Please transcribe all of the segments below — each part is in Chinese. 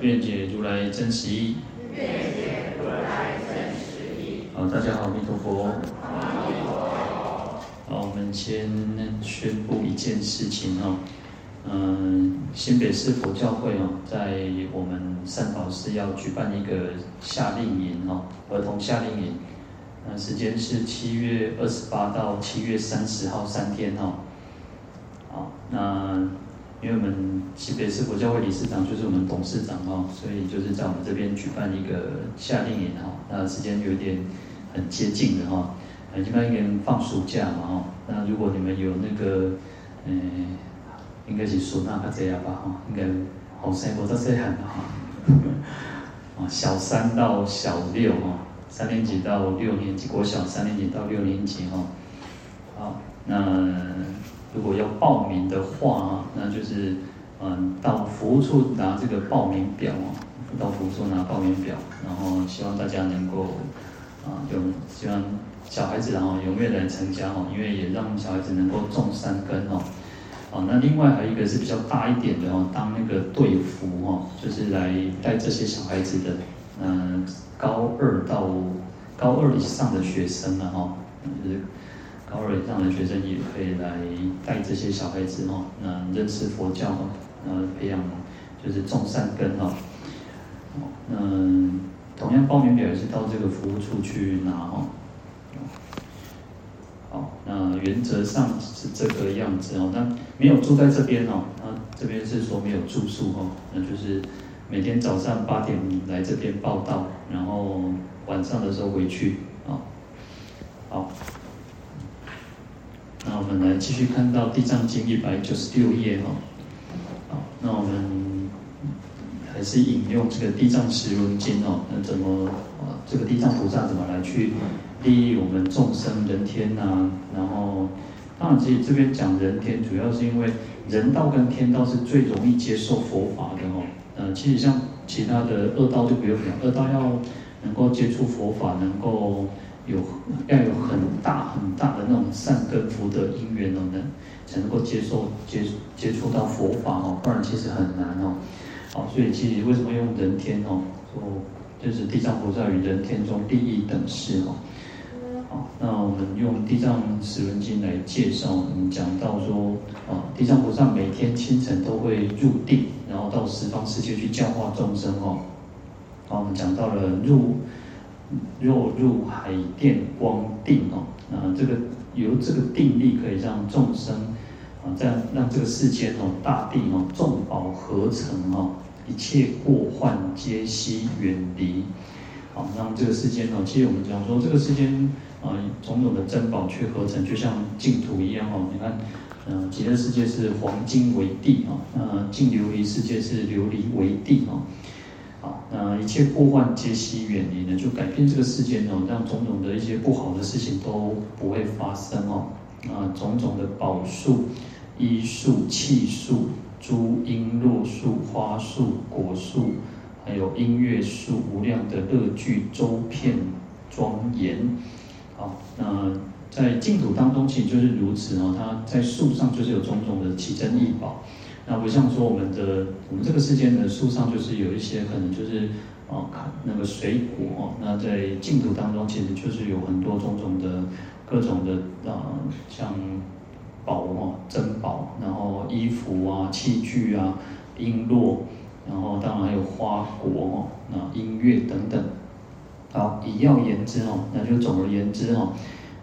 愿解如来真实义。好，大家好，弥陀佛。好，我们先宣布一件事情哦。嗯，新北市佛教会哦，在我们善导寺要举办一个夏令营哦，儿童夏令营。那时间是七月二十八到七月三十号三天哦。好，那。因为我们西北市佛教会理事长就是我们董事长哈，所以就是在我们这边举办一个夏令营哈，那时间有点很接近的哈，呃，一般应该放暑假嘛哈，那如果你们有那个，嗯，应该是暑假这样吧哈，应该好生活到这样的哈，啊，小三到小六哈，三年级到六年级，国小三年级到六年级哈，好，那。如果要报名的话，那就是嗯，到服务处拿这个报名表啊，到服务处拿报名表，然后希望大家能够啊，有希望小孩子然后踊跃来参加哈，因为也让小孩子能够种三根哦。啊，那另外还有一个是比较大一点的哦，当那个队服哦，就是来带这些小孩子的，嗯，高二到高二以上的学生了哈，就是。高二以上的学生也可以来带这些小孩子哈，那认识佛教哈，那培养就是种善根哈。那同样报名表也是到这个服务处去拿哈。好，那原则上是这个样子哦，但没有住在这边哦，那这边是说没有住宿哦，那就是每天早上八点来这边报到，然后晚上的时候回去啊。好。我们来继续看到《地藏经》一百九十六页哈，好，那我们还是引用这个《地藏十轮经》哦，那怎么啊？这个地藏菩萨怎么来去利益我们众生人天呐、啊？然后，当然，其实这边讲人天，主要是因为人道跟天道是最容易接受佛法的哦。呃，其实像其他的恶道就不用讲，恶道要能够接触佛法，能够。有要有很大很大的那种善根福德因缘哦，能才能够接受接接触到佛法哦，不然其实很难哦。好，所以其实为什么用人天哦？说就是地藏菩萨与人天中利益等事哦。好，那我们用地藏十轮经来介绍，我们讲到说啊，地藏菩萨每天清晨都会入定，然后到十方世界去教化众生哦。好，我们讲到了入。若入海电光定哦，啊，这个由这个定力可以让众生啊，这样让这个世间哦，大地哦，众宝合成哦，一切过患皆悉远离，好，让这个世间哦，其实我们讲说这个世间啊，种种的珍宝去合成，就像净土一样哦，你看，嗯，极乐世界是黄金为地哦，那净琉璃世界是琉璃为地哦。那一切过患皆悉远离呢，就改变这个世间哦，让种种的一些不好的事情都不会发生哦。啊，种种的宝树、医树、器树、诸璎珞树、花树、果树，还有音乐树，无量的乐具周遍庄严。好，那在净土当中其实就是如此哦，它在树上就是有种种的奇珍异宝。那不像说我们的我们这个世间的树上就是有一些可能就是哦，看那个水果哦，那在净土当中其实就是有很多种种的各种的啊，像宝哦，珍宝，然后衣服啊、器具啊、璎珞，然后当然还有花果哦，那音乐等等。好，以要言之哦，那就总而言之哦。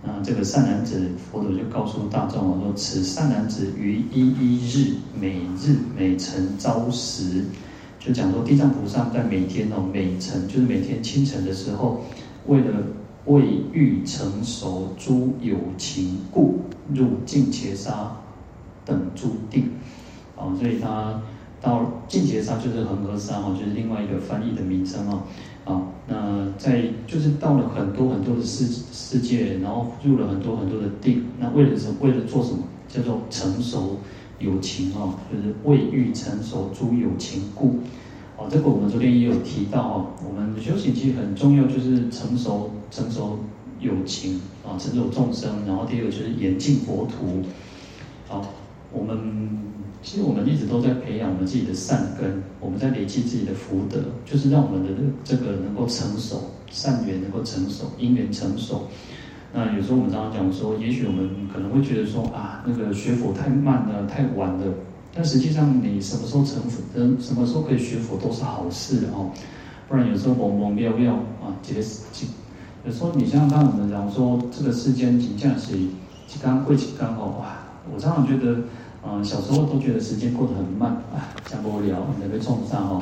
啊，这个善男子，佛陀就告诉大众啊，说此善男子于一一日，每日每晨朝时，就讲说地藏菩萨在每天哦，每晨就是每天清晨的时候，为了为欲成熟诸有情故，入净伽沙等诸定，啊，所以他到净劫沙就是恒河沙哦，就是另外一个翻译的名称哦。啊，那在就是到了很多很多的世世界，然后入了很多很多的定，那为了什么？为了做什么？叫做成熟有情哦，就是为欲成熟诸有情故。哦，这个我们昨天也有提到哦，我们修行其实很重要，就是成熟成熟有情啊，成熟众生。然后第二个就是严净佛土。好，我们。其实我们一直都在培养我们自己的善根，我们在累积自己的福德，就是让我们的这个能够成熟，善缘能够成熟，因缘成熟。那有时候我们常常讲说，也许我们可能会觉得说啊，那个学佛太慢了，太晚了。但实际上，你什么时候成佛，嗯，什么时候可以学佛都是好事哦。不然有时候懵懵妙妙啊，这个有时候你像刚我们讲说，这个世间仅仅是几刚过几刚好哇，我常常觉得。嗯，小时候都觉得时间过得很慢，啊，讲不了，也被冲上哦。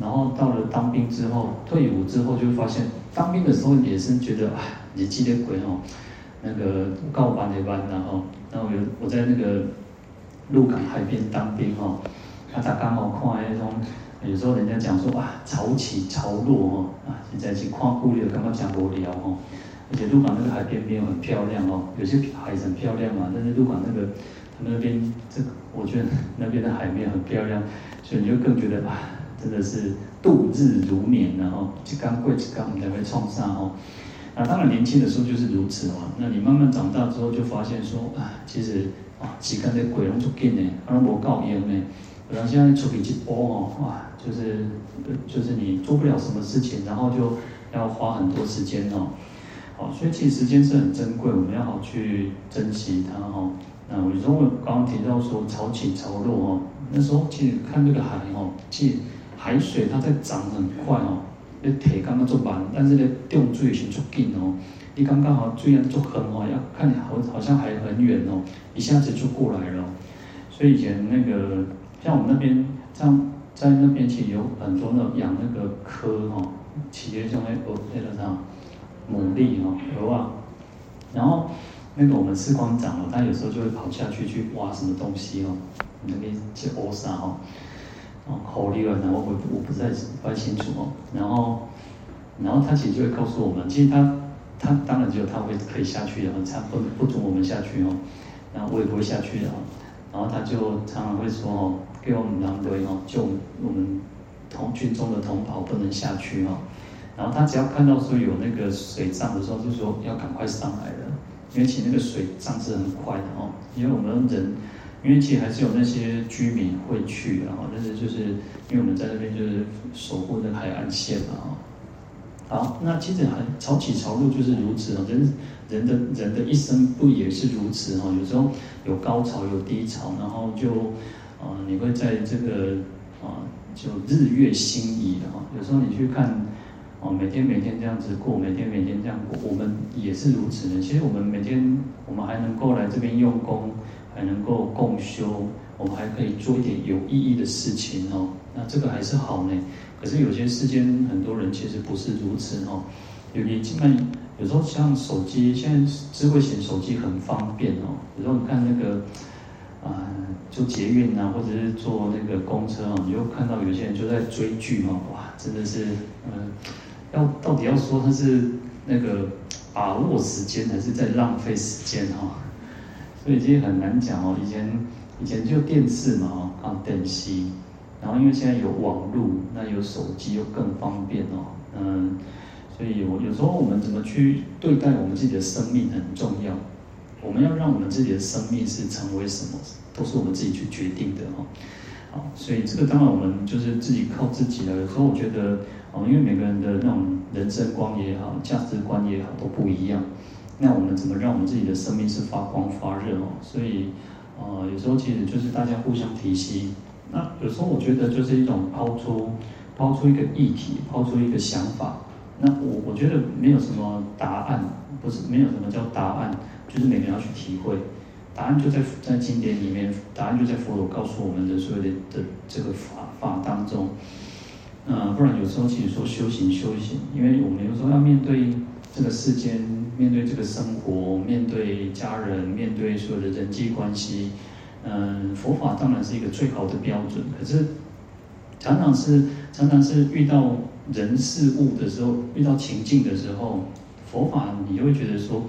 然后到了当兵之后，退伍之后就发现，当兵的时候也是觉得，啊，你记得鬼哦，那个告班的班然后，然后有我在那个鹿港海边当兵哦，他才刚好看那种，有时候人家讲说哇，潮起潮落哦，啊，现在去看顾虑刚刚讲不了哦。而且鹿港那个海边边很漂亮哦，有些海很漂亮嘛，但是鹿港那个。那边这，我觉得那边的海面很漂亮，所以你就更觉得啊，真的是度日如年，然后一刚过一刚，才会创伤哦。那当然年轻的时候就是如此嘛。那你慢慢长大之后，就发现说啊，其实啊，时间的鬼拢足紧呢，而无够用呢。然后现在出去一波哦，哇，就是就是你做不了什么事情，然后就要花很多时间哦。好，所以其实时间是很珍贵，我们要好去珍惜它哦。啊，有时候我刚刚提到说潮起潮落哦，那时候其实看这个海哦，其实海水它在涨很快哦，那铁刚刚做完，但是呢，动水是足紧哦，你刚刚好虽然足横哦，要看好好像还很远哦，一下子就过来了。所以以前那个像我们那边，像在那边其实有很多那养那个蚵哈，企业像那个那个啥牡蛎哈，蚵啊，然后。那个我们士官长哦，他有时候就会跑下去去挖什么东西哦，那边去挖沙哦，哦，好厉害，然后我我不太不太清楚哦，然后，然后他其实就会告诉我们，其实他他当然只有他会可以下去的，他不不准我们下去哦，然后我也不会下去的哦，然后他就常常会说哦，给我们两队哦，就我们同军中的同袍不能下去哦，然后他只要看到说有那个水涨的时候，就说要赶快上来了。因为其实那个水涨是很快的哦，因为我们人，因为其实还是有那些居民会去的哈，但是就是因为我们在那边就是守护那海岸线嘛哦。好，那其实还潮起潮落就是如此哦，人人的人的一生不也是如此哦？有时候有高潮有低潮，然后就啊、你会在这个啊、就日月星移的哈。有时候你去看。哦，每天每天这样子过，每天每天这样过，我们也是如此的。其实我们每天，我们还能够来这边用功，还能够共修，我们还可以做一点有意义的事情哦。那这个还是好呢。可是有些世间很多人其实不是如此哦。有你基本有时候像手机，现在智慧型手机很方便哦。有时候你看那个啊，坐捷运啊，或者是坐那个公车啊，你就看到有些人就在追剧哦。哇，真的是嗯。要到底要说他是那个把握时间，还是在浪费时间哈？所以这些很难讲哦。以前以前就电视嘛，啊电视，然后因为现在有网络，那有手机又更方便哦。嗯，所以有有时候我们怎么去对待我们自己的生命很重要。我们要让我们自己的生命是成为什么，都是我们自己去决定的哈。好，所以这个当然我们就是自己靠自己了。有时候我觉得。哦，因为每个人的那种人生观也好，价值观也好，都不一样。那我们怎么让我们自己的生命是发光发热哦？所以，呃，有时候其实就是大家互相提携。那有时候我觉得就是一种抛出，抛出一个议题，抛出一个想法。那我我觉得没有什么答案，不是没有什么叫答案，就是每个人要去体会。答案就在在经典里面，答案就在佛陀告诉我们的所有的的这个法法当中。嗯，不然有时候其实说修行修行，因为我们有时候要面对这个世间，面对这个生活，面对家人，面对所有的人际关系。嗯，佛法当然是一个最好的标准，可是常常是常常是遇到人事物的时候，遇到情境的时候，佛法你就会觉得说，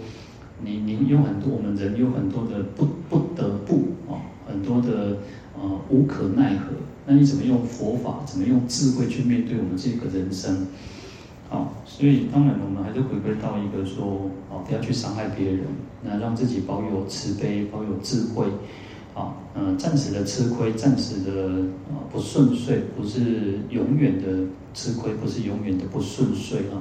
你你有很多我们人有很多的不不得不啊，很多的呃无可奈何。那你怎么用佛法，怎么用智慧去面对我们这个人生？好，所以当然我们还是回归到一个说，哦，不要去伤害别人，那让自己保有慈悲，保有智慧。啊，嗯，暂时的吃亏，暂时的啊不顺遂，不是永远的吃亏，不是永远的不顺遂啊。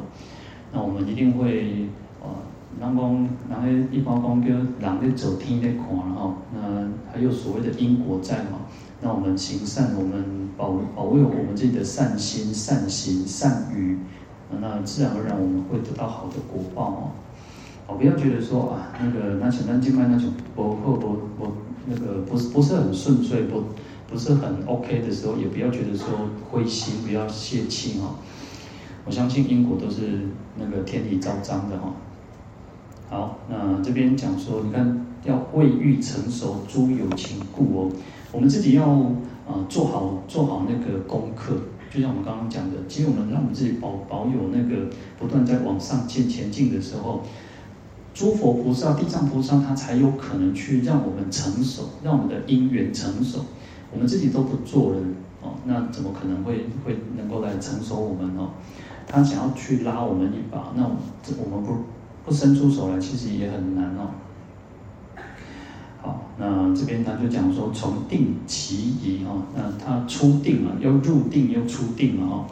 那我们一定会啊，人讲，人一般讲叫人咧走天咧看哈。那还有所谓的因果在嘛？那我们行善，我们保保卫我们自己的善心、善行、善语，那自然而然我们会得到好的果报哦。哦，不要觉得说啊，那个那前段经脉那种不好不不。那个不是不是很顺遂，不不是很 OK 的时候，也不要觉得说灰心，不要泄气哈。我相信因果都是那个天理昭彰的哈。好，那这边讲说，你看要未遇成熟诸有情故哦，我们自己要啊做好做好那个功课，就像我们刚刚讲的，其实我们让我们自己保保有那个不断在往上进前进的时候。诸佛菩萨、地藏菩萨，他才有可能去让我们成熟，让我们的因缘成熟。我们自己都不做人哦，那怎么可能会会能够来成熟我们哦？他想要去拉我们一把，那我们不不伸出手来，其实也很难哦。好，那这边他就讲说，从定起疑哈，那他初定了，要入定又出定了哦。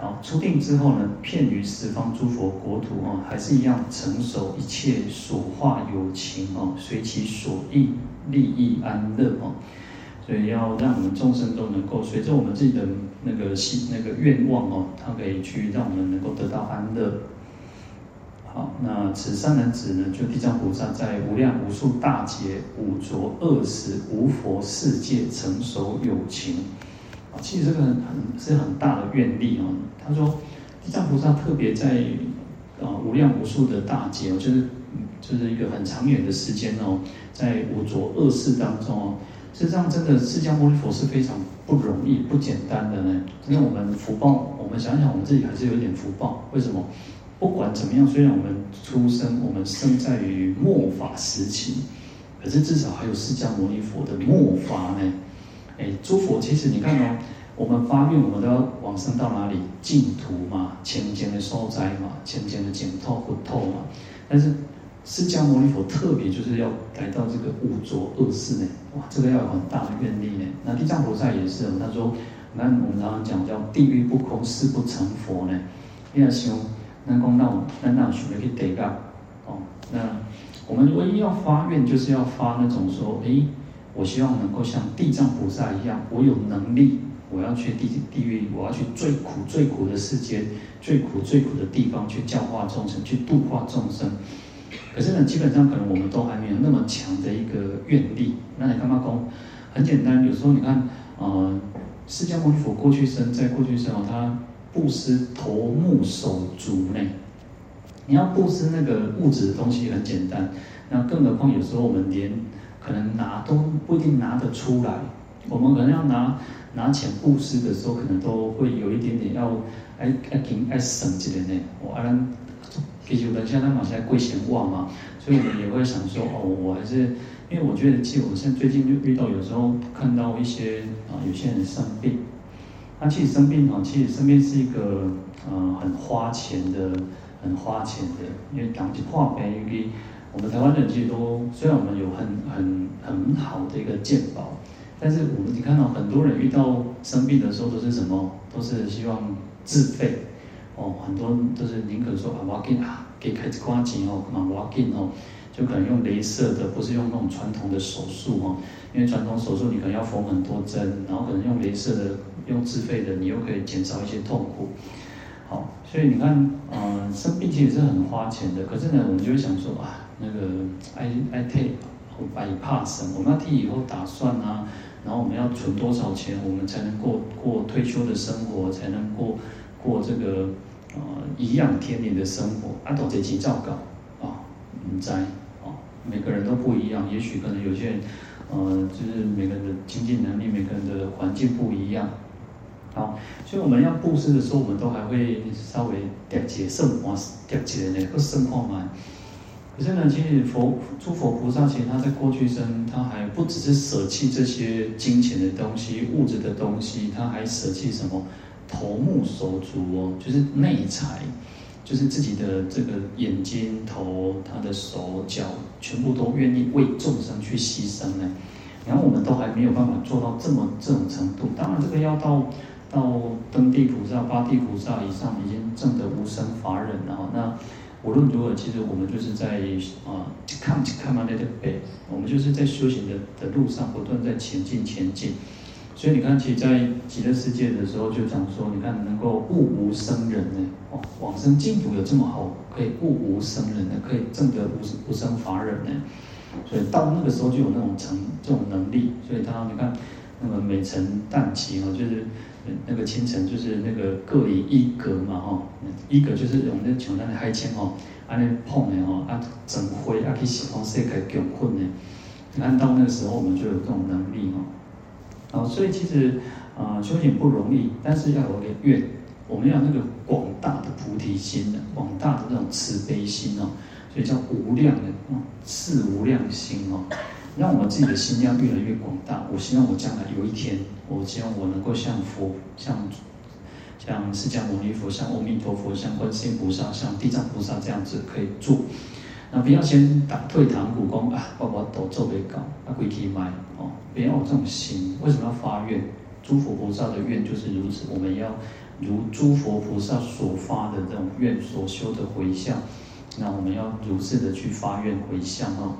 好，出定之后呢，遍于十方诸佛国土哦，还是一样成熟一切所化有情哦，随其所意利益安乐哦。所以要让我们众生都能够随着我们自己的那个心那个愿望哦，它可以去让我们能够得到安乐。好，那此三男子呢，就地藏菩萨在无量无数大劫五浊恶世无佛世界成熟有情。啊，其实这个很是很大的愿力哦。他说，地藏菩萨特别在啊无量无数的大劫，就是就是一个很长远的时间哦，在五浊恶世当中哦，实际上真的释迦牟尼佛是非常不容易、不简单的呢。因为我们福报，我们想想，我们自己还是有点福报。为什么？不管怎么样，虽然我们出生，我们生在于末法时期，可是至少还有释迦牟尼佛的末法呢。哎，诸佛其实你看哦，我们发愿，我们都要往生到哪里？净土嘛，清净的受灾嘛，清净的净土不透嘛。但是释迦牟尼佛特别就是要来到这个五浊恶世呢，哇，这个要有很大的愿力呢。那地藏菩萨也是，他说，那我们常常讲叫地狱不空，誓不成佛呢。你要想，那讲那那那想要去得到哦，那我们唯一要发愿，就是要发那种说，哎。我希望能够像地藏菩萨一样，我有能力，我要去地地狱，我要去最苦最苦的世界，最苦最苦的地方去教化众生，去度化众生。可是呢，基本上可能我们都还没有那么强的一个愿力。那你干嘛讲？很简单，有时候你看，呃，释迦牟尼佛过去生，在过去生哦，他布施头目手足呢。你要布施那个物质的东西很简单，那更何况有时候我们连。可能拿都不一定拿得出来，我们可能要拿拿钱布施的时候，可能都会有一点点要哎哎紧哎省起来呢。我阿兰，其实等下他马上贵闲话嘛，所以我们也会想说哦，我还是因为我觉得，其实我现在最近就遇到有时候看到一些啊，有些人生病，他其实生病啊，其实生病是一个呃很花钱的，很花钱的，因为讲起话因为。我们台湾人其实都，虽然我们有很很很好的一个健保，但是我们你看到很多人遇到生病的时候都是什么？都是希望自费哦，很多都是宁可说啊，我要给啊，给开始花钱哦，干嘛我要给哦，就可能用镭射的，不是用那种传统的手术哦，因为传统手术你可能要缝很多针，然后可能用镭射的，用自费的，你又可以减少一些痛苦。好，所以你看，嗯、呃，生病其实是很花钱的，可是呢，我们就会想说啊。那个爱爱退，爱怕省，我们要替以后打算啊，然后我们要存多少钱，我们才能过过退休的生活，才能过过这个呃颐养天年的生活。啊，都这几照搞啊，唔知啊，每个人都不一样，也许可能有些人，呃，就是每个人的经济能力，每个人的环境不一样。好，所以我们要布施的时候，我们都还会稍微点解圣花，点解呢，不圣花嘛。可是呢，其实佛诸佛菩萨，其实他在过去生，他还不只是舍弃这些金钱的东西、物质的东西，他还舍弃什么？头目手足哦，就是内财，就是自己的这个眼睛、头、他的手脚，全部都愿意为众生去牺牲呢。然后我们都还没有办法做到这么这种程度。当然，这个要到到登地菩萨、八地菩萨以上，已经证得无生法忍了。那无论如何，其实我们就是在啊，看看嘛那个背，我们就是在修行的的路上不断在前进前进。所以你看，其实在极乐世界的时候就讲说，你看能够悟无生人呢，往生净土有这么好，可以悟无生人呢，可以证得无无生法忍呢。所以到那个时候就有那种成这种能力。所以他你看，那个每层淡期哦，就是那个清晨，就是那个各以一格嘛哈，一格就是用那像咱的海青哦，安尼碰的哦，啊整灰啊去西方世界穷困的。按到那个时候，我们就有这种能力哦。啊，所以其实啊、呃，修行不容易，但是要有个愿，我们要那个广大的菩提心的，广大的那种慈悲心哦，所以叫无量的啊，四无量心哦，让我自己的心量越来越广大。我希望我将来有一天，我希望我能够像佛、像像释迦牟尼佛、像阿弥陀佛、像观世音菩萨、像地藏菩萨这样子可以做。那不要先打退堂鼓，讲啊，我我都做不到，啊，归去买哦，不要有这种心。为什么要发愿？诸佛菩萨的愿就是如此，我们要如诸佛菩萨所发的这种愿，所修的回向，那我们要如是的去发愿回向哦，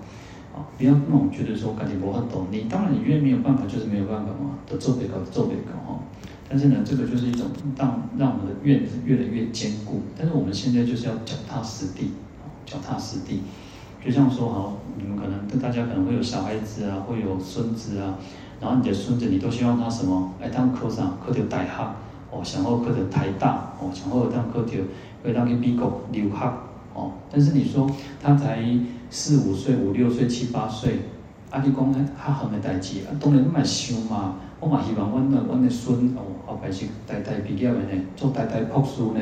啊，不要那种觉得说，赶紧不很懂你，当然你越没有办法，就是没有办法嘛，都做不到，做不到哈。但是呢，这个就是一种让让我们的愿越来越坚固。但是我们现在就是要脚踏实地。脚踏实地，就像说好，你们可能大家可能会有小孩子啊，会有孙子啊，然后你的孙子你都希望他什么？哎，当科长，科到大学，哦，想要科到台大，哦，想要当科到会当去美国留学，哦，但是你说他才四五岁、五六岁、七八岁，啊，你讲呢？较远的代志，啊，当然你嘛想嘛，我嘛希望阮的阮的孙哦，后摆是代代毕业的呢，做代代博士呢，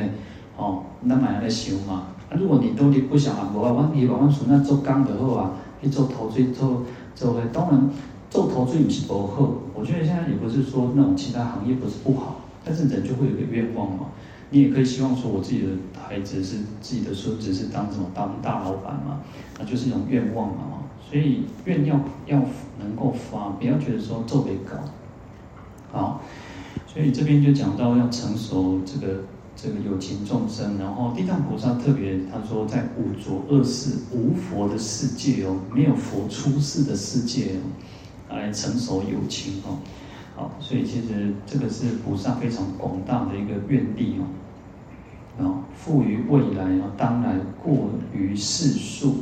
哦，咱嘛安尼想嘛。啊！如果你都你不想啊，无啊，阮希望阮孙仔做工就好啊，去做头水做做诶。当然，做头水不是不好。我觉得现在也不是说那种其他行业不是不好，但是人就会有个愿望嘛。你也可以希望说，我自己的孩子是自己的孙子是当什么当大老板嘛，那就是一种愿望嘛。所以愿要要能够发，不要觉得说做不搞。好，所以这边就讲到要成熟这个。这个有情众生，然后地藏菩萨特别他说，在五浊恶世无佛的世界哦，没有佛出世的世界哦，来成熟有情哦，好，所以其实这个是菩萨非常广大的一个愿力哦，啊，复于未来啊，当来过于世数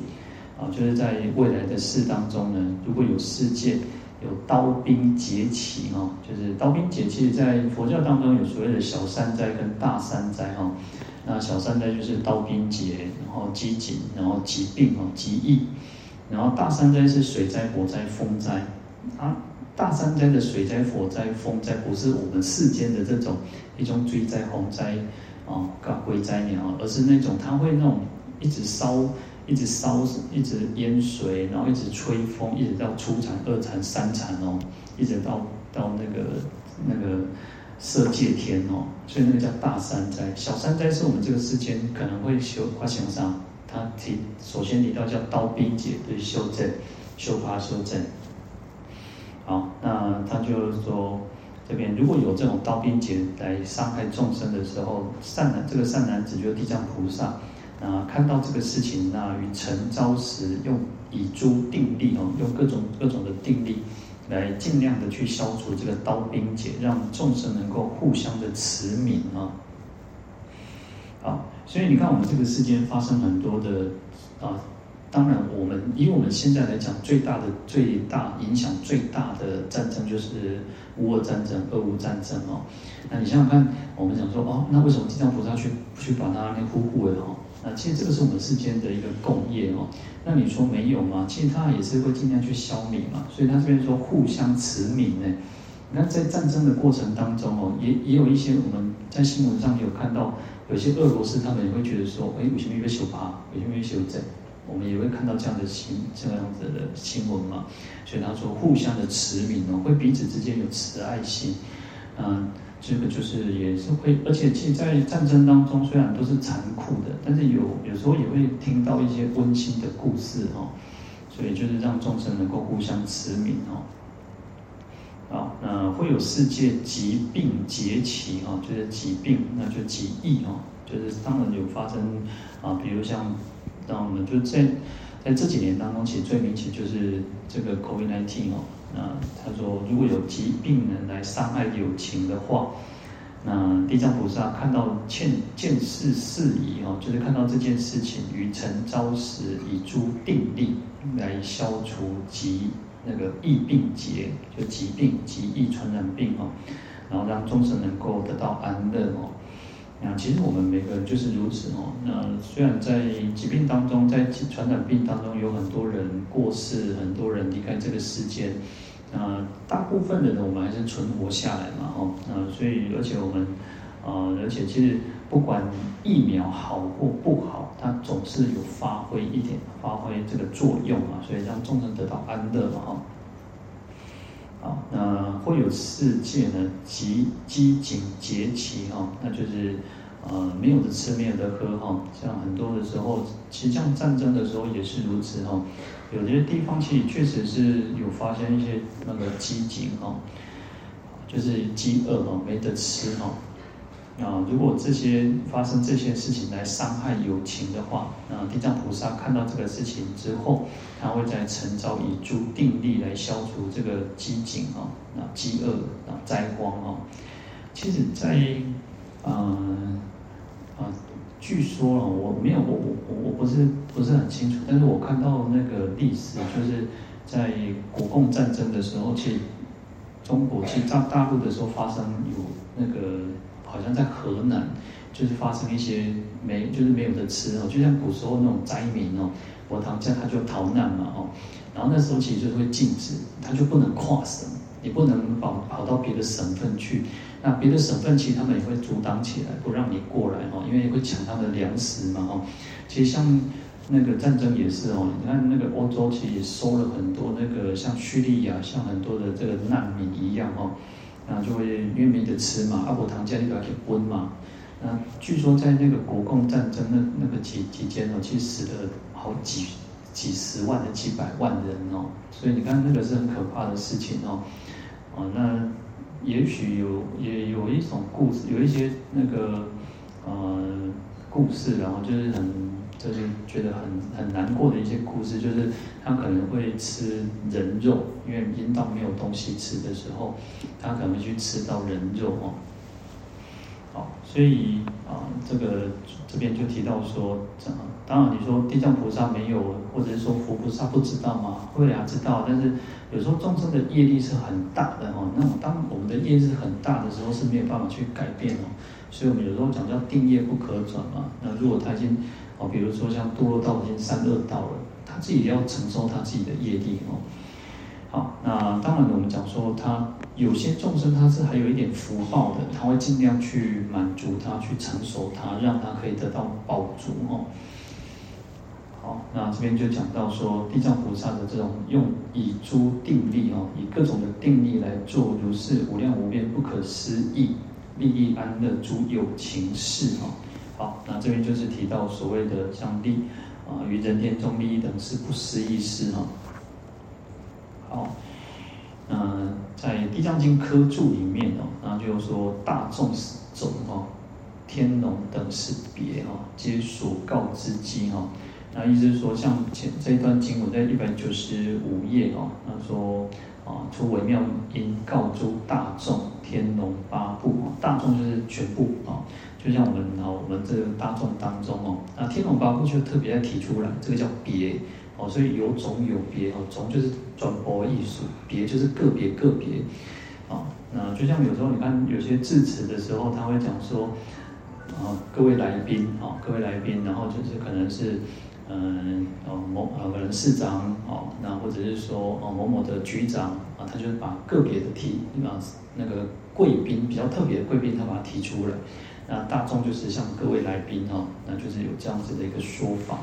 啊，就是在未来的世当中呢，如果有世界。有刀兵劫起哦，就是刀兵劫气，在佛教当中有所谓的小三灾跟大三灾哈。那小三灾就是刀兵劫，然后饥馑，然后疾病哦，疾疫。然后大三灾是水灾、火灾、风灾。啊，大三灾的水灾、火灾、风灾，不是我们世间的这种一种水灾、洪灾啊、搞鬼灾鸟，而是那种它会那种一直烧。一直烧，一直淹水，然后一直吹风，一直到初禅、二禅、三禅哦，一直到到那个那个色界天哦，所以那个叫大三灾。小三灾是我们这个世间可能会修发行上，它提首先提到叫刀兵劫，对修正、修法、修正。好，那他就是说这边如果有这种刀兵劫来伤害众生的时候，善男这个善男子就是地藏菩萨。啊，看到这个事情，那于晨朝时用以诸定力哦，用各种各种的定力，来尽量的去消除这个刀兵劫，让众生能够互相的慈悯啊。好，所以你看我们这个世间发生很多的啊，当然我们以我们现在来讲，最大的最大影响最大的战争就是乌俄战争、俄乌战争哦。那你想想看，我们讲说哦，那为什么地藏菩萨去去把它那呼呼的哈？那其实这个是我们世间的一个共业哦。那你说没有吗？其实他也是会尽量去消弭嘛。所以他这边说互相慈悯呢，那在战争的过程当中哦，也也有一些我们在新闻上有看到，有些俄罗斯他们也会觉得说，哎，为什么有个修巴，为什么有修贼？我们也会看到这样的新这样子的新闻嘛。所以他说，互相的慈悯哦，会彼此之间有慈爱心，嗯，这个就是也是会，而且其实在战争当中，虽然都是残酷的，但是有有时候也会听到一些温馨的故事哦。所以就是让众生能够互相慈悯哦。啊，那会有世界疾病节期啊，就是疾病，那就疾疫哦，就是当然有发生啊，比如像，那我们就在在这几年当中，其实最明显就是这个 COVID-19 哦。那他说，如果有疾病人来伤害友情的话，那地藏菩萨看到见见事事宜哦，就是看到这件事情于晨朝时以诸定力来消除疾。那个疫病劫，就疾病、疾疫、传染病哦，然后让众生能够得到安乐哦。那其实我们每个人就是如此哦。那虽然在疾病当中，在传染病当中有很多人过世，很多人离开这个世界，那大部分的人我们还是存活下来嘛哦。那所以而且我们啊，而且其实不管疫苗好或不好，它总是有发挥一点，发挥这个作用啊，所以让众生得到安乐嘛，哈。啊，那会有世界呢，饥饥节期哈，那就是呃没有的吃，没有的喝哈。像很多的时候，其实像战争的时候也是如此哈。有些地方其实确实是有发生一些那个饥馑哈，就是饥饿哈，没得吃哈。啊，如果这些发生这些事情来伤害友情的话，那地藏菩萨看到这个事情之后，他会在晨朝以诸定力来消除这个饥馑啊，那饥饿啊灾荒啊。其实在，嗯、啊，据说啊，我没有我我我我不是不是很清楚，但是我看到那个历史，就是在国共战争的时候，其实中国其实在大陆的时候发生有那个。好像在河南，就是发生一些没，就是没有的吃哦，就像古时候那种灾民哦，我堂家他就逃难嘛哦，然后那时候其实就是会禁止，他就不能跨省，你不能跑跑到别的省份去，那别的省份其实他们也会阻挡起来，不让你过来哦，因为会抢他们的粮食嘛哦。其实像那个战争也是哦，你看那个欧洲其实也收了很多那个像叙利亚，像很多的这个难民一样哦。那就会因为没得吃嘛，阿婆堂家里边去分嘛。那据说在那个国共战争那那个期期间哦，其实死了好几几十万的几百万人哦。所以你看那个是很可怕的事情哦。哦，那也许有也有一种故事，有一些那个呃故事，然后就是很。就是觉得很很难过的一些故事，就是他可能会吃人肉，因为阴道没有东西吃的时候，他可能去吃到人肉哦。好，所以啊，这个这边就提到说，当然你说地藏菩萨没有，或者是说佛菩萨不知道吗？会啊，知道，但是有时候众生的业力是很大的哦。那么当我们的业是很大的时候，是没有办法去改变哦。所以我们有时候讲叫定业不可转嘛。那如果他已经哦，比如说像堕落到已经三恶道了，他自己要承受他自己的业力哦。好，那当然我们讲说，他有些众生他是还有一点福报的，他会尽量去满足他，去成熟他，让他可以得到报足哦。好，那这边就讲到说，地藏菩萨的这种用以诸定力哦，以各种的定力来做如是无量无边不可思议利益安乐诸有情事哦。好，那这边就是提到所谓的像利啊，于人天中利益等是不思议事哈。好，嗯，在《地藏经》科注里面哦，那就是说大众种哦，天龙等是别哈，皆所告之机哈。那意思是说，像前这一段经文在一百九十五页哦，那说啊，出微妙音告诸大众天龙八部啊，大众就是全部啊。就像我们哦，我们这个大众当中哦，那天龙八部就特别要提出来，这个叫别哦，所以有种有别哦，种就是转播艺术，别就是个别个别啊。那就像有时候你看有些致辞的时候，他会讲说啊，各位来宾啊，各位来宾，然后就是可能是嗯哦某呃可能市长哦，那或者是说哦某某的局长啊，他就是把个别的提啊那个贵宾比较特别的贵宾，他把它提出来。那大众就是像各位来宾哦，那就是有这样子的一个说法。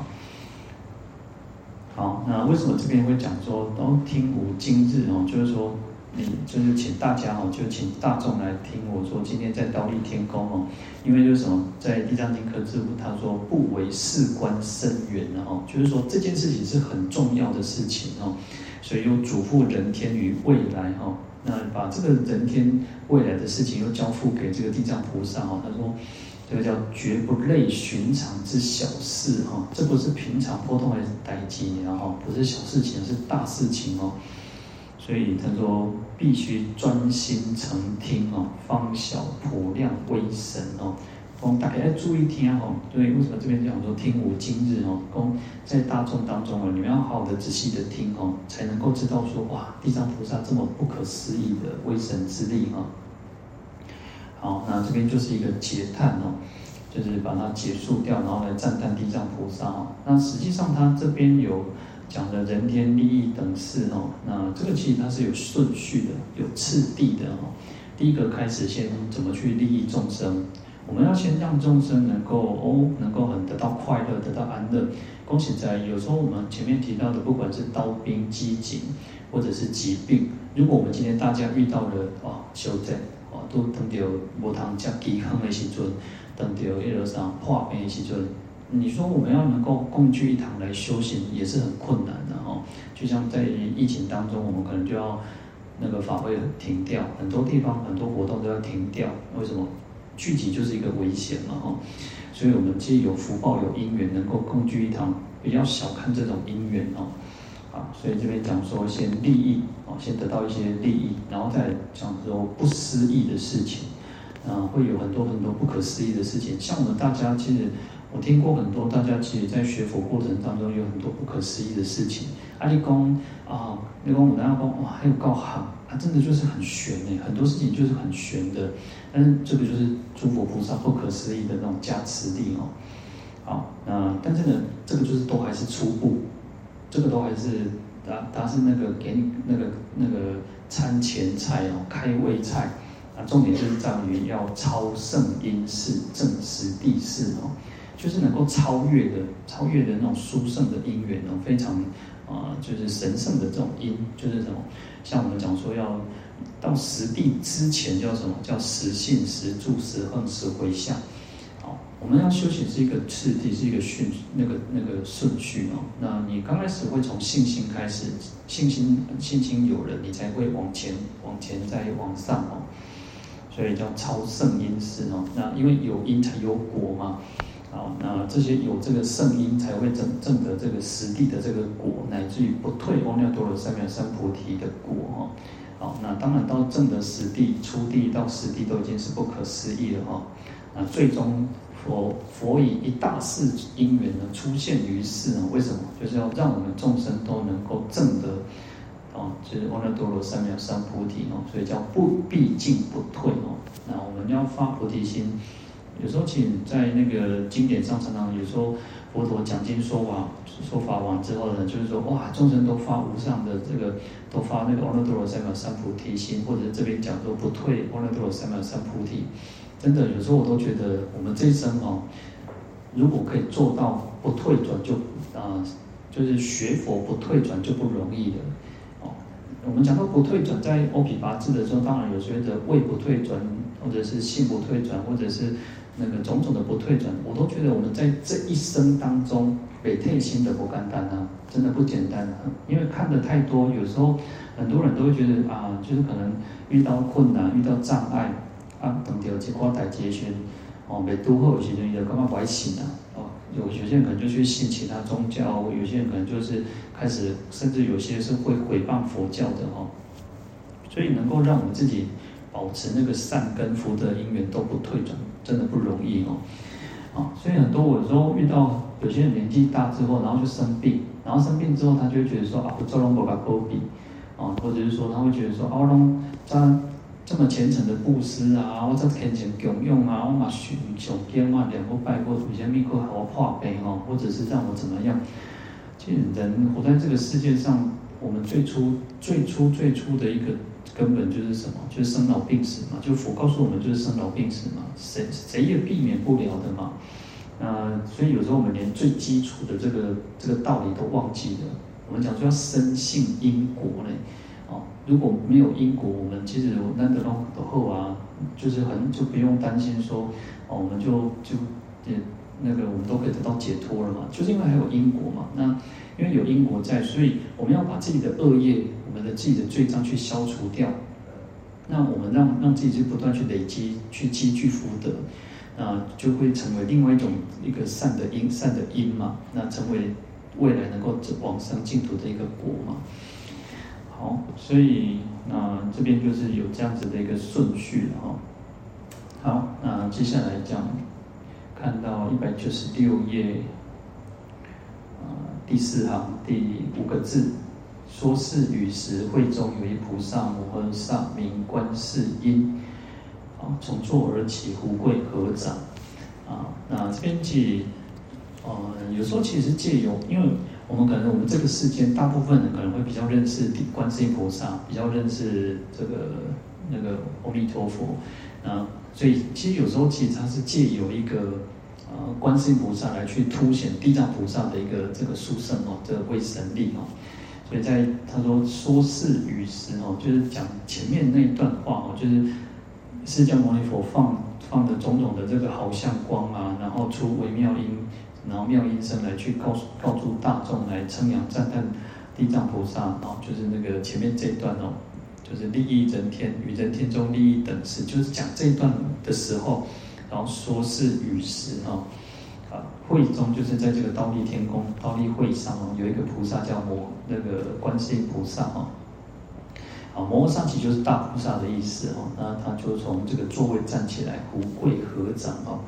好，那为什么这边会讲说都听无今日哦？就是说你就是请大家哦，就请大众来听我说今天在倒立天宫哦，因为就是什么，在《地藏经》科智部他说不为事关深远哦，就是说这件事情是很重要的事情哦，所以又嘱咐人天于未来哦。那把这个人天未来的事情又交付给这个地藏菩萨哦，他说这个叫绝不类寻常之小事哈，这不是平常普通的代志，然后不是小事情，是大事情哦。所以他说必须专心诚听哦，方晓普量微神哦。大家要注意听哦，所以为什么这边讲说听吾今日哦？公在大众当中哦，你们要好好的仔细的听哦，才能够知道说哇，地藏菩萨这么不可思议的威神之力哈。好，那这边就是一个结叹哦，就是把它结束掉，然后来赞叹地藏菩萨哦。那实际上他这边有讲的人天利益等事哦，那这个其实它是有顺序的，有次第的哦。第一个开始先怎么去利益众生。我们要先让众生能够哦，能够很得到快乐，得到安乐。恭喜在有时候我们前面提到的，不管是刀兵机警，或者是疾病，如果我们今天大家遇到了哦，修正哦，都等到无通吃饥荒的时阵，等到一路上破病的时阵，你说我们要能够共聚一堂来修行，也是很困难的哦。就像在疫情当中，我们可能就要那个法会停掉，很多地方很多活动都要停掉，为什么？聚集就是一个危险了，哈，所以我们既有福报有因缘，能够共聚一堂，不要小看这种因缘哦，啊，所以这边讲说先利益哦，先得到一些利益，然后再讲说不思议的事情，啊，会有很多很多不可思议的事情。像我们大家其实我听过很多，大家其实在学佛过程当中有很多不可思议的事情。阿力公啊，那个我们阿公哇，还有高行。它真的就是很玄诶，很多事情就是很玄的，但是这个就是诸佛菩萨不可思议的那种加持力哦。好，那但是呢，这个就是都还是初步，这个都还是他他是那个给你那个那个餐前菜哦，开胃菜啊，重点就是在于要超圣因事正实地事哦，就是能够超越的超越的那种殊胜的因缘哦，非常。啊，就是神圣的这种因，就是什么？像我们讲说，要到实地之前叫什么？叫实信、实住、实行、实回向。好，我们要修行是一个次第，是一个顺那个那个顺序哦。那你刚开始会从信心开始，信心信心有了，你才会往前往前再往上哦。所以叫超胜因事哦。那因为有因才有果嘛。好，那这些有这个圣因才会证证得这个实地的这个果，乃至于不退阿耨多罗三藐三菩提的果哈。好，那当然到证得实地、初地到实地都已经是不可思议了哈。那最终佛佛以一大事因缘呢出现于世呢？为什么？就是要让我们众生都能够证得啊，就是阿耨多罗三藐三菩提哦，所以叫不毕竟不退哦。那我们要发菩提心。有时候，请在那个经典上，常常有时候佛陀讲经说法说法完之后呢，就是说哇，众生都发无上的这个，都发那个阿耨多罗三藐三菩提心，或者这边讲说不退阿耨多罗三藐三菩提，真的有时候我都觉得我们这一生哦，如果可以做到不退转就，啊，就是学佛不退转就不容易了哦。我们讲到不退转，在欧毗八字的时候，当然有所谓的位不退转，或者是性不退转，或者是。那个种种的不退转，我都觉得我们在这一生当中，被退心的不简单啊，真的不简单啊。因为看得太多，有时候很多人都会觉得啊，就是可能遇到困难、遇到障碍啊，等到这块台阶先哦，没度过有些人就干嘛歪信啊？哦，有有些人可能就去信其他宗教，有些人可能就是开始，甚至有些是会毁谤佛教的哦。所以能够让我们自己保持那个善根福德因缘都不退转。真的不容易哦，啊，所以很多我说遇到有些人年纪大之后，然后就生病，然后生病之后，他就会觉得说啊，我做龙宝卡波比，啊，或者是说他会觉得说，奥龙这这么虔诚的布施啊，我这虔诚供用啊，我嘛许求千万两个拜过，以前咪过好破悲哦，或者是让我怎么样？其实人活在这个世界上，我们最初最初最初的一个根本就是什么？就是生老病死嘛。就佛告诉我们，就是生老病死嘛，谁谁也避免不了的嘛。那所以有时候我们连最基础的这个这个道理都忘记了。我们讲说要深信因果呢，哦，如果没有因果，我们其实我那个都都后啊，就是很就不用担心说，哦，我们就就也那个我们都可以得到解脱了嘛，就是因为还有因果嘛。那因为有因果在，所以我们要把自己的恶业、我们的自己的罪障去消除掉。那我们让让自己去不断去累积、去积聚福德，那就会成为另外一种一个善的因、善的因嘛。那成为。未来能够往生净土的一个果嘛，好，所以那这边就是有这样子的一个顺序哈。好，那接下来讲，看到一百九十六页，第四行第五个字，说是语时，会中有一菩萨摩诃萨名观世音，啊，从座而起，胡跪合掌，啊，那这边记。呃，有时候其实借由，因为我们可能我们这个世间大部分人可能会比较认识观世音菩萨，比较认识这个那个阿弥陀佛，啊，所以其实有时候其实它是借由一个呃观世音菩萨来去凸显地藏菩萨的一个这个殊胜哦，这个威神力哦，所以在他说说是语时哦，就是讲前面那一段话哦，就是释迦牟尼佛放放的种种的这个好相光啊，然后出微妙音。然后妙音声来去告诉告诉大众来称扬赞叹地藏菩萨哦，就是那个前面这一段哦，就是利益人天与人天中利益等事，就是讲这一段的时候，然后说是语时哦，会中就是在这个忉利天宫忉利会上哦，有一个菩萨叫摩那个观世音菩萨哈，啊摩诃萨其实就是大菩萨的意思哦，那他就从这个座位站起来，胡跪合掌哦。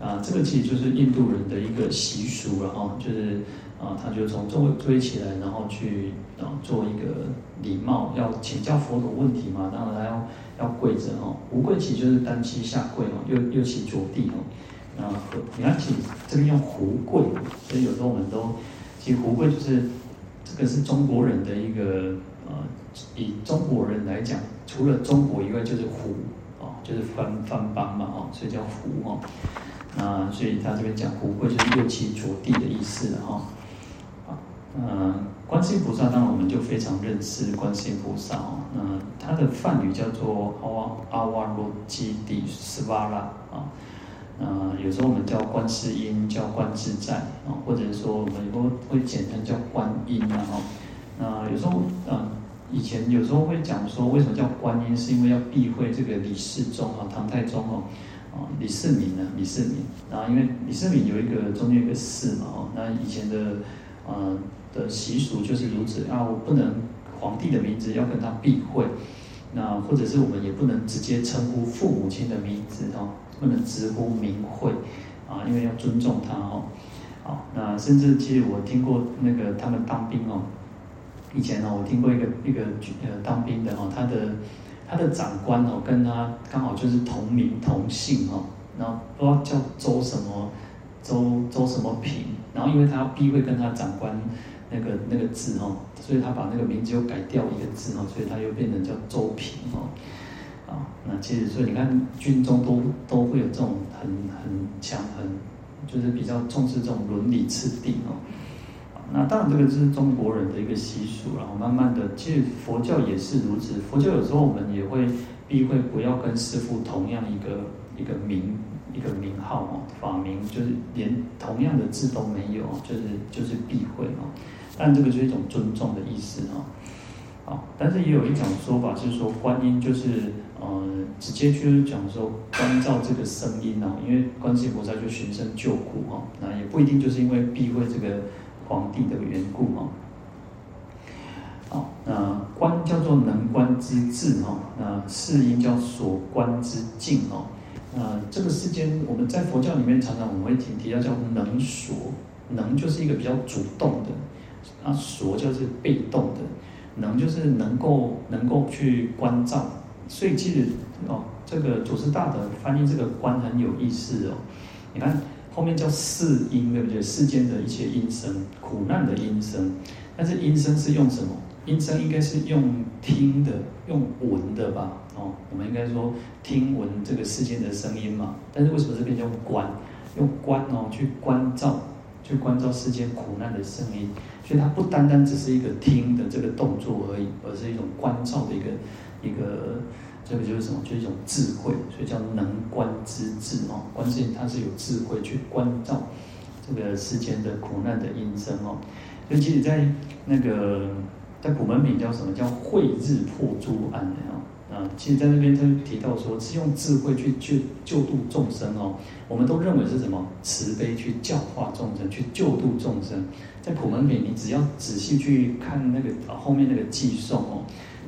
啊，这个其实就是印度人的一个习俗了哈，就是啊，他就从座位追起来，然后去啊做一个礼貌，要请教佛陀问题嘛，然后他要要跪着哦，胡跪其实就是单膝下跪哦，右右膝着地哦，啊，你看其实这边用胡贵，所以有时候我们都，其实胡贵就是这个是中国人的一个呃，以中国人来讲，除了中国以外就是胡啊，就是番番邦嘛哦，所以叫胡哦。啊，所以他这边讲胡贵就是右膝着地的意思哈。啊，嗯，观世音菩萨当然我们就非常认识观世音菩萨哦。那他的梵语叫做阿瓦阿瓦罗基底斯瓦拉啊。呃，有时候我们叫观世音，叫观自在啊，或者是说我们以后会简称叫观音啊。那有时候嗯，以前有时候会讲说，为什么叫观音，是因为要避讳这个李世宗啊，唐太宗哦。啊，李世民呢？李世民，然后因为李世民有一个中间一个寺嘛，哦，那以前的，呃的习俗就是如此啊，我不能皇帝的名字要跟他避讳，那或者是我们也不能直接称呼父母亲的名字哦，不能直呼名讳，啊，因为要尊重他哦，好，那甚至其实我听过那个他们当兵哦，以前呢，我听过一个一个呃当兵的哦，他的。他的长官哦，跟他刚好就是同名同姓哦，然后不知道叫周什么，周周什么平，然后因为他要避讳跟他长官那个那个字哦，所以他把那个名字又改掉一个字哦，所以他又变成叫周平哦，啊，那其实所以你看军中都都会有这种很很强很，就是比较重视这种伦理次第哦。那当然，这个是中国人的一个习俗，然后慢慢的，其实佛教也是如此。佛教有时候我们也会避讳不要跟师父同样一个一个名一个名号哦，法名就是连同样的字都没有，就是就是避讳哦。但这个就是一种尊重的意思哦。好，但是也有一种说法，是说观音就是呃直接就是讲说关照这个声音哦，因为观世音菩萨就寻声救苦哦，那也不一定就是因为避讳这个。皇帝的缘故哈，好，那观叫做能观之智哈，那世音叫所观之境哦，那这个世间我们在佛教里面常常我们会提提到叫能所，能就是一个比较主动的，那所就是被动的，能就是能够能够去关照，所以其实哦，这个祖师大德翻译这个观很有意思哦，你看。后面叫世音，对不对？世间的一切音声，苦难的音声，但是音声是用什么？音声应该是用听的，用闻的吧？哦，我们应该说听闻这个世间的声音嘛。但是为什么这边用观？用观哦去关照，去关照世间苦难的声音。所以它不单单只是一个听的这个动作而已，而是一种关照的一个一个。这个就是什么？就是一种智慧，所以叫能观之智哦。观世音他是有智慧去关照这个世间的苦难的因生哦。所以其实，在那个在普门品叫什么？叫慧日破诸暗的哦。啊，其实，在那边他提到说，是用智慧去救救度众生哦。我们都认为是什么？慈悲去教化众生，去救度众生。在普门品，你只要仔细去看那个后面那个偈颂哦。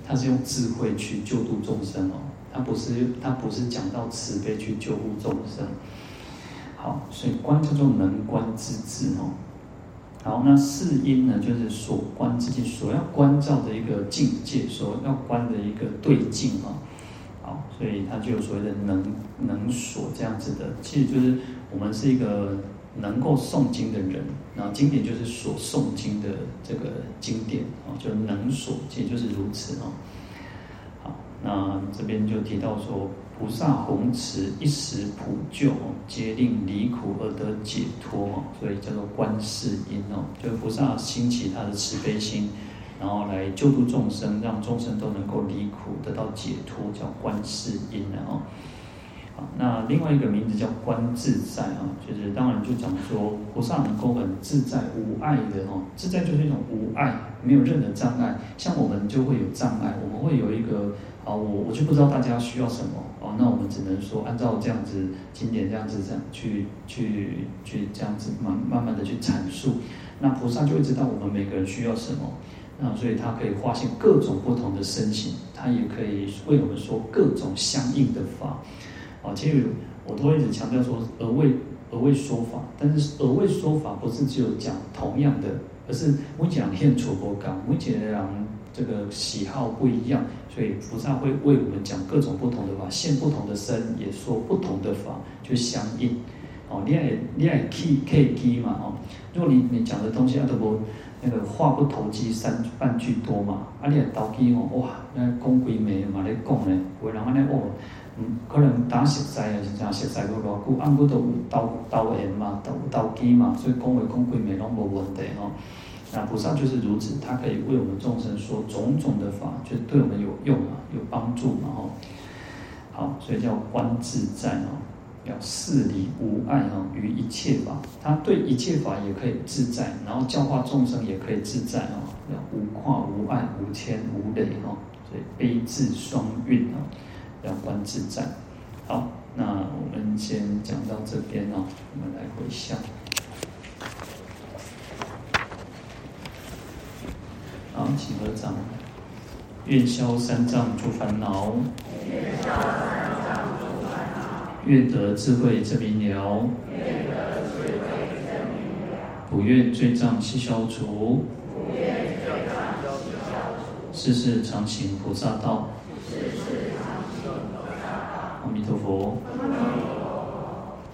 他是用智慧去救度众生哦，他不是他不是讲到慈悲去救护众生。好，所以观叫做能观之智哦。好，那四因呢，就是所观之境，所要关照的一个境界，所要观的一个对境啊。好，所以他就所谓的能能所这样子的，其实就是我们是一个。能够诵经的人，然后经典就是所诵经的这个经典啊，就能所，也就是如此哦。好，那这边就提到说，菩萨弘持一时普救，皆令离苦而得解脱哦，所以叫做观世音哦，就菩萨兴起他的慈悲心，然后来救度众生，让众生都能够离苦得到解脱，叫观世音哦。那另外一个名字叫观自在啊，就是当然就讲说菩萨能够很自在无碍的哦，自在就是一种无碍，没有任何障碍。像我们就会有障碍，我们会有一个啊，我我就不知道大家需要什么哦，那我们只能说按照这样子经典这样子这样去去去这样子慢慢慢的去阐述，那菩萨就会知道我们每个人需要什么，那所以他可以化现各种不同的身形，他也可以为我们说各种相应的法。啊，其实我都一直强调说，而为而为说法，但是而为说法不是只有讲同样的，而是我讲现处佛讲，每个人这个喜好不一样，所以菩萨会为我们讲各种不同的法，现不同的身，也说不同的法，就相应。哦，你爱你爱 key key key 嘛，哦，如果你你讲的东西啊都不那个话不投机三半句多嘛，啊你爱投机哦，哇，那讲几枚嘛咧讲咧，有人安尼哦。嗯，可能打实在啊，是讲实在个偌久，按不都有导导言嘛，导导机嘛，所以讲话讲几枚拢无问题哦。那菩萨就是如此，他可以为我们众生说种种的法，就是对我们有用啊，有帮助嘛哦。好，所以叫观自在哦，要事离无碍哦，于一切法，他对一切法也可以自在，然后教化众生也可以自在哦，要无跨无碍无牵无累哦，所以悲智双运哦。要观自在，好，那我们先讲到这边哦，我们来回向。好，请合掌。愿消三障诸烦恼，愿得智慧真明了，不愿罪障悉消除，世世常行菩萨道。阿弥陀佛。